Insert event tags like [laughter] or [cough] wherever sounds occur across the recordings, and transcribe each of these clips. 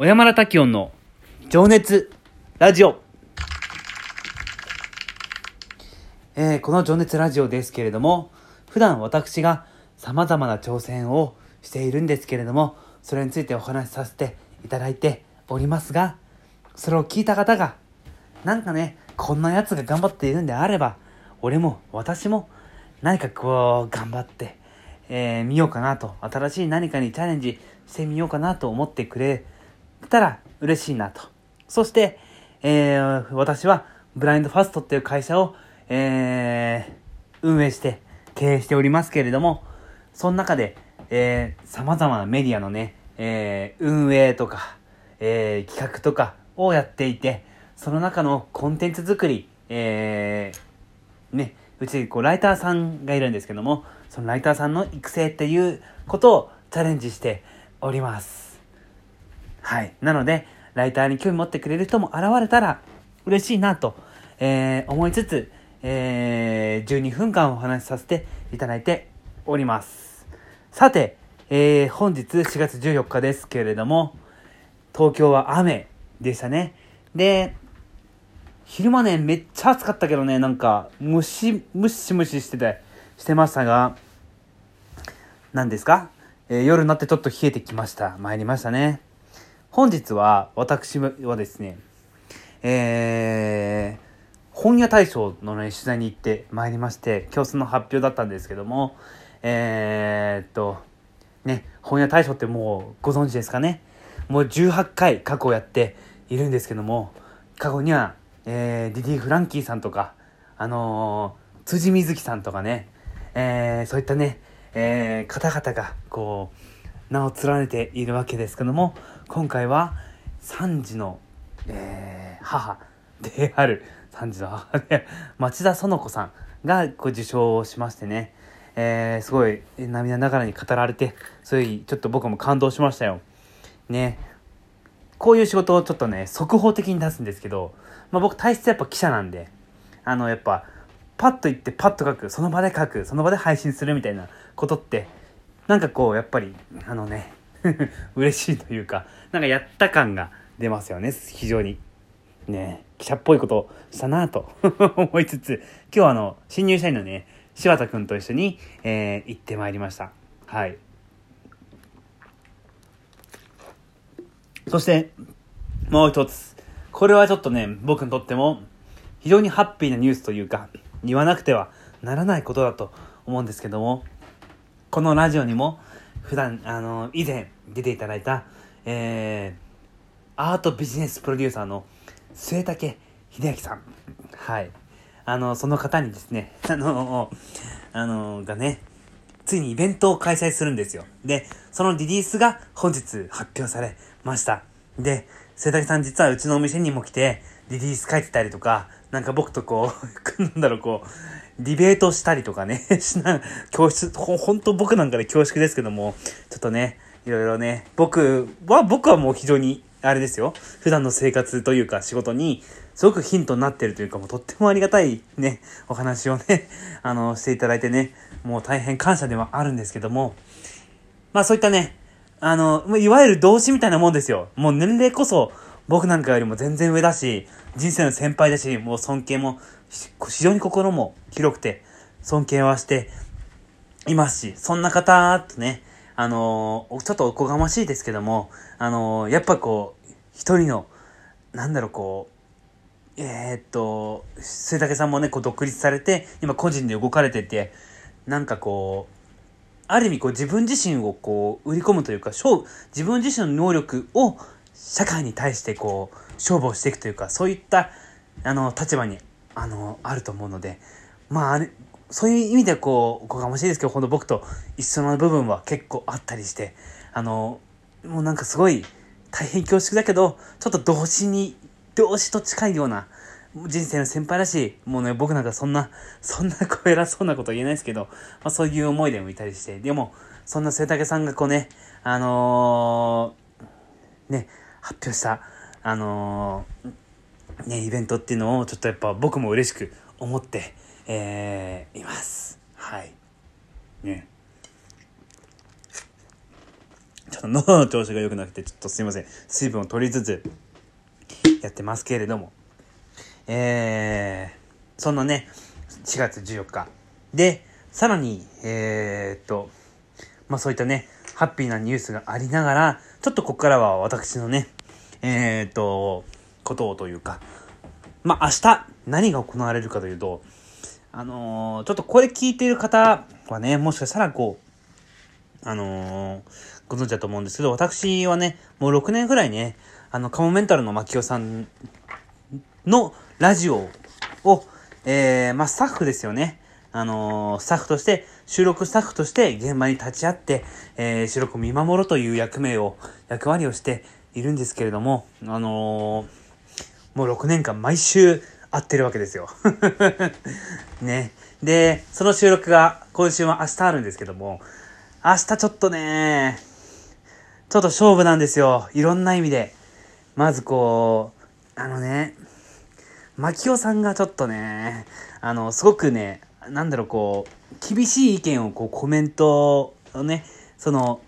小山田滝音の情熱ラジオ。えーこの情熱ラジオですけれども、普段私が様々な挑戦をしているんですけれども、それについてお話しさせていただいておりますが、それを聞いた方が、なんかね、こんなやつが頑張っているんであれば、俺も私も何かこう頑張って、えーみようかなと、新しい何かにチャレンジしてみようかなと思ってくれたら嬉しいなと。そして、えー私はブラインドファストっていう会社を、えー運営して経営しておりますけれども、その中で、えー、様々なメディアのね、えー運営とか、えー企画とかをやっていて、その中のコンテンツ作り、えーね、うちこうライターさんがいるんですけども、そのライターさんの育成っていうことをチャレンジしております。はい。なので、ライターに興味持ってくれる人も現れたら嬉しいなと、えー思いつつ、えー12分間お話しさせていただいております。さて、えー本日4月14日ですけれども、東京は雨でしたね。で、昼間ね、めっちゃ暑かったけどね、なんか、ムシ、ムシムシしてて、してましたが、何ですか、えー夜になってちょっと冷えてきました。参りましたね。本日は、私はですね、えー、本屋大賞のね、取材に行ってまいりまして、今日その発表だったんですけども、えー、っと、ね、本屋大賞ってもうご存知ですかね？もう18回過去やっているんですけども、過去には、えー、ディディ・フランキーさんとか、あのー、辻水木さんとかね、えー、そういったね、えー、方々が、こう、名を連ねているわけですけども、今回は、3児の、えー、母である、3児の母で、町田園子さんがこう受賞をしましてね、えー、すごい涙ながらに語られて、そういう、ちょっと僕も感動しましたよ。ね。こういう仕事をちょっとね、速報的に出すんですけど、まあ僕体質やっぱ記者なんで、あのやっぱ、パッと言ってパッと書く、その場で書く、その場で配信するみたいなことって、なんかこう、やっぱり、あのね、[laughs] 嬉しいというか、なんかやった感が出ますよね、非常に。ね記者っぽいことしたなと [laughs] 思いつつ、今日はあの、新入社員のね、柴田くんと一緒に、えー行ってまいりました。はい。そして、もう一つ。これはちょっとね、僕にとっても非常にハッピーなニュースというか、言わなくてはならないことだと思うんですけども、このラジオにも普段、あの、以前出ていただいた、えー、アートビジネスプロデューサーの末竹秀明さん。はい。あの、その方にですね、[laughs] あの、あの、がね、ついにイベントを開催するんですよ。で、そのリリースが本日発表されました。で、瀬竹さん実はうちのお店にも来て、リリース書いてたりとか、なんか僕とこう、[laughs] なんだろう、こう、ディベートしたりとかね、[laughs] しな、教室、ほ、ほんと僕なんかで恐縮ですけども、ちょっとね、いろいろね、僕は、僕はもう非常に、あれですよ、普段の生活というか仕事に、すごくヒントになってるというか、もうとってもありがたいね、お話をね、[laughs] あの、していただいてね、もう大変感謝ではあるんですけども、まあそういったね、あの、いわゆる動詞みたいなもんですよ。もう年齢こそ僕なんかよりも全然上だし、人生の先輩だし、もう尊敬も、非常に心も広くて、尊敬はしていますし、そんな方とね、あのーちょっとおこがましいですけども、あのーやっぱこう、一人の、なんだろう、こう、えーっと、末竹さんもね、こう独立されて、今個人で動かれてて、なんかこう、ある意味こう自分自身をこう売り込むというか、勝自分自身の能力を社会に対してこう勝負をしていくというか、そういったあの立場にあのあると思うので、まああ、そういう意味でこう、おこがましいですけど、ほんと僕と一緒の部分は結構あったりして、あの、もうなんかすごい大変恐縮だけど、ちょっと動詞に、動詞と近いような、人生の先輩だしい、もうね、僕なんかそんな、そんなこう偉そうなこと言えないですけど、まあそういう思いでもいたりして、でも、そんな末竹さんがこうね、あのーね、発表した、あのーね、イベントっていうのをちょっとやっぱ僕も嬉しく思って、えーいます。はい。ね。ちょっと喉の調子が良くなくて、ちょっとすいません。水分を取りつつ、やってますけれども。えー、そんなね、4月14日。で、さらに、えー、っと、まあそういったね、ハッピーなニュースがありながら、ちょっとここからは私のね、えー、っと、ことをというか、まあ明日何が行われるかというと、あのー、ちょっとこれ聞いている方はね、もしかしたらこう、あのー、ご存知だと思うんですけど、私はね、もう6年ぐらいね、あの、カモメンタルの牧雄さんのラジオを、えー、まあ、スタッフですよね。あのー、スタッフとして、収録スタッフとして現場に立ち会って、えー、収録を見守るという役目を、役割をしているんですけれども、あのー、もう6年間毎週会ってるわけですよ。[laughs] ね。で、その収録が今週は明日あるんですけども、明日ちょっとね、ちょっと勝負なんですよ。いろんな意味で。まずこう、あのね、牧雄さんがちょっとね、あの、すごくね、なんだろう、こう、厳しい意見をこうコメントをね、その、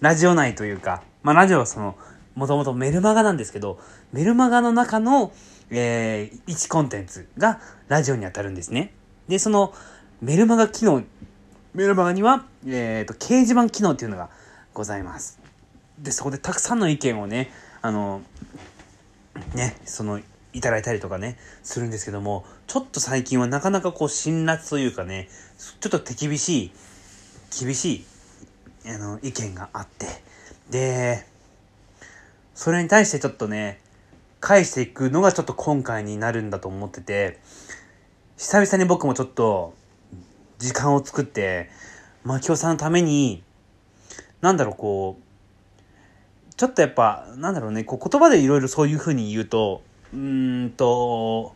ラジオ内というか、まあラジオはその、もともとメルマガなんですけど、メルマガの中の、えー、1コンテンツがラジオに当たるんですね。で、その、メルマガ機能、メルマガには、えっ、ー、と、掲示板機能っていうのがございます。で、そこでたくさんの意見をね、あの、ね、その、いただいたりとかね、するんですけども、ちょっと最近はなかなかこう、辛辣というかね、ちょっと手厳しい、厳しい、あの、意見があって、で、それに対してちょっとね、返していくのがちょっと今回になるんだと思ってて、久々に僕もちょっと、時間を作って、牧雄さんのために、なんだろう、こう、ちょっとやっぱ、なんだろうね、こう言葉でいろいろそういうふうに言うと、うんと、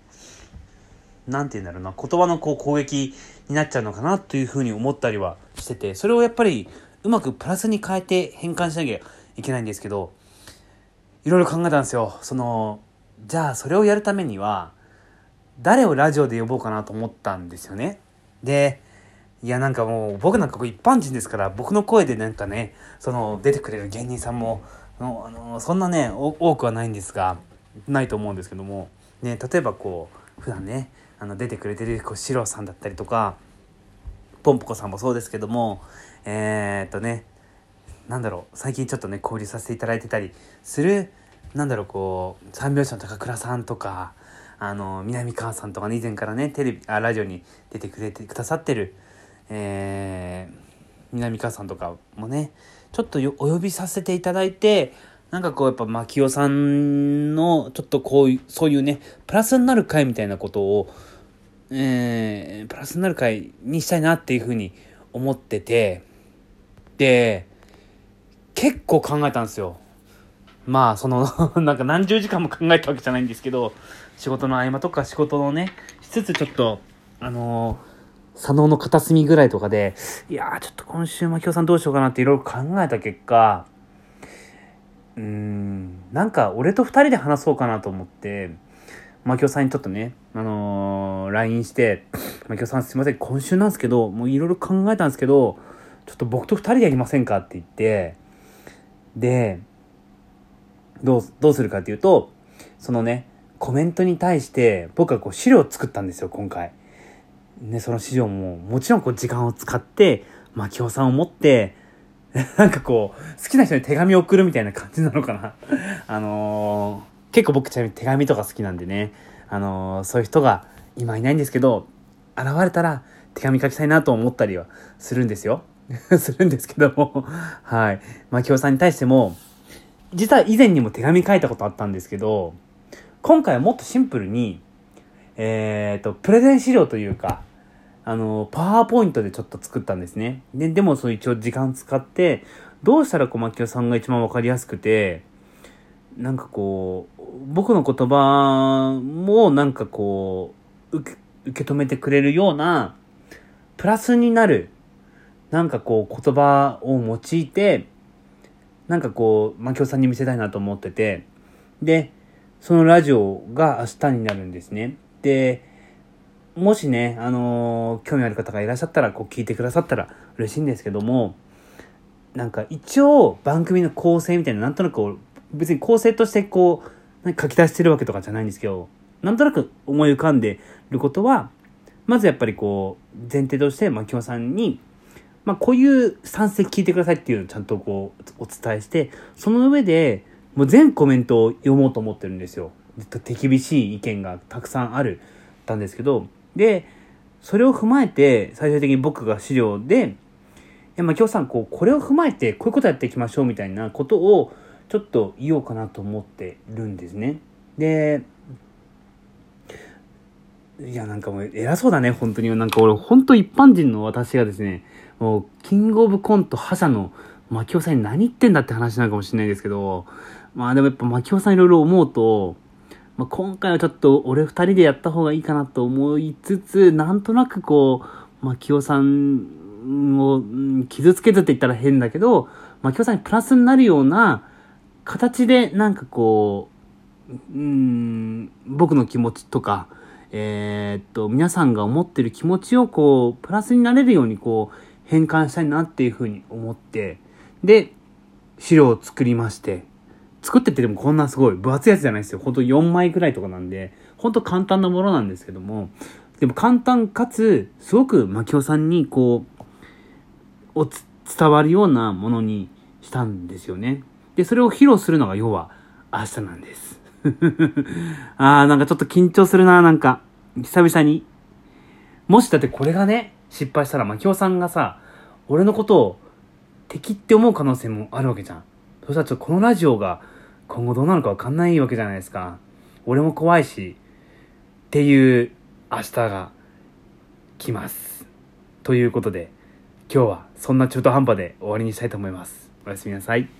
なんて言うんだろうな、言葉のこう攻撃になっちゃうのかなというふうに思ったりはしてて、それをやっぱりうまくプラスに変えて変換しなきゃいけないんですけど、いろいろ考えたんですよ。その、じゃあそれをやるためには、誰をラジオで呼ぼうかなと思ったんですよね。で、いやなんかもう僕なんか一般人ですから僕の声でなんかね、その出てくれる芸人さんも、あのそんなね、多くはないんですが、ないと思うんですけども、ね、例えばこう、普段ね、あの出てくれてるこうシロさんだったりとか、ポンポコさんもそうですけども、えー、っとね、なんだろう、最近ちょっとね、交流させていただいてたりする、なんだろう、こう、三拍子の高倉さんとか、あの、南川さんとかね、以前からね、テレビ、あ、ラジオに出てくれてくださってる、えー、南川さんとかもね、ちょっとお呼びさせていただいて、なんかこうやっぱ牧雄さんのちょっとこういう、そういうね、プラスになる回みたいなことを、えー、プラスになる回にしたいなっていうふうに思ってて、で、結構考えたんですよ。まあ、その [laughs] なんか何十時間も考えたわけじゃないんですけど、仕事の合間とか仕事のね、しつつちょっと、あのー、左脳の片隅ぐらいとかで、いやー、ちょっと今週、牧雄さんどうしようかなっていろいろ考えた結果、うん、なんか俺と二人で話そうかなと思って、マキオさんにちょっとね、あのー、LINE して、[laughs] マキオさんすいません、今週なんですけど、もういろいろ考えたんですけど、ちょっと僕と二人でやりませんかって言って、で、どう、どうするかっていうと、そのね、コメントに対して僕はこう資料を作ったんですよ、今回。ね、その資料ももちろんこう時間を使って、マキオさんを持って、[laughs] なんかこう、好きな人に手紙を送るみたいな感じなのかな。[laughs] あのー、結構僕ちなみに手紙とか好きなんでね、あのー、そういう人が今いないんですけど、現れたら手紙書きたいなと思ったりはするんですよ。[laughs] するんですけども、はい。まあ、さんに対しても、実は以前にも手紙書いたことあったんですけど、今回はもっとシンプルに、えっ、ー、と、プレゼン資料というか、あの、パワーポイントでちょっと作ったんですね。で、でもそう一応時間使って、どうしたら小牧さんが一番わかりやすくて、なんかこう、僕の言葉もなんかこう、受け、受け止めてくれるような、プラスになる、なんかこう言葉を用いて、なんかこう、牧雄さんに見せたいなと思ってて、で、そのラジオが明日になるんですね。で、もしね、あのー、興味ある方がいらっしゃったら、こう聞いてくださったら嬉しいんですけども、なんか一応番組の構成みたいななんとなく別に構成としてこう書き出してるわけとかじゃないんですけどなんとなく思い浮かんでることはまずやっぱりこう前提として牧雄さんにまあ、こういう賛成聞いてくださいっていうのをちゃんとこうお伝えしてその上でもう全コメントを読もうと思ってるんですよ。手厳しい意見がたくさんあるたんですけどでそれを踏まえて最終的に僕が資料で「いや今日さんこうこれを踏まえてこういうことやっていきましょう」みたいなことをちょっと言おうかなと思ってるんですね。でいやなんかもう偉そうだね本当になんか俺本当一般人の私がですねもう、キングオブコント覇者の牧雄さんに何言ってんだって話なのかもしれないですけど、まあでもやっぱ牧雄さんいろいろ思うと、まあ、今回はちょっと俺二人でやった方がいいかなと思いつつ、なんとなくこう、牧雄さんを傷つけずって言ったら変だけど、牧雄さんにプラスになるような形でなんかこう、うん、僕の気持ちとか、えー、っと、皆さんが思ってる気持ちをこう、プラスになれるようにこう、変換したいなっていうふうに思って、で、資料を作りまして、作っててもこんなすごい分厚いやつじゃないですよ。ほんと4枚くらいとかなんで、ほんと簡単なものなんですけども、でも簡単かつ、すごく牧雄さんにこう、お伝わるようなものにしたんですよね。で、それを披露するのが要は明日なんです。[laughs] あー、なんかちょっと緊張するな、なんか。久々に。もしだってこれがね、失敗したら、牧雄さんがさ、俺のことを敵って思う可能性もあるわけじゃん。そしたらちょっとこのラジオが今後どうなるか分かんないわけじゃないですか。俺も怖いし、っていう明日が来ます。ということで、今日はそんな中途半端で終わりにしたいと思います。おやすみなさい。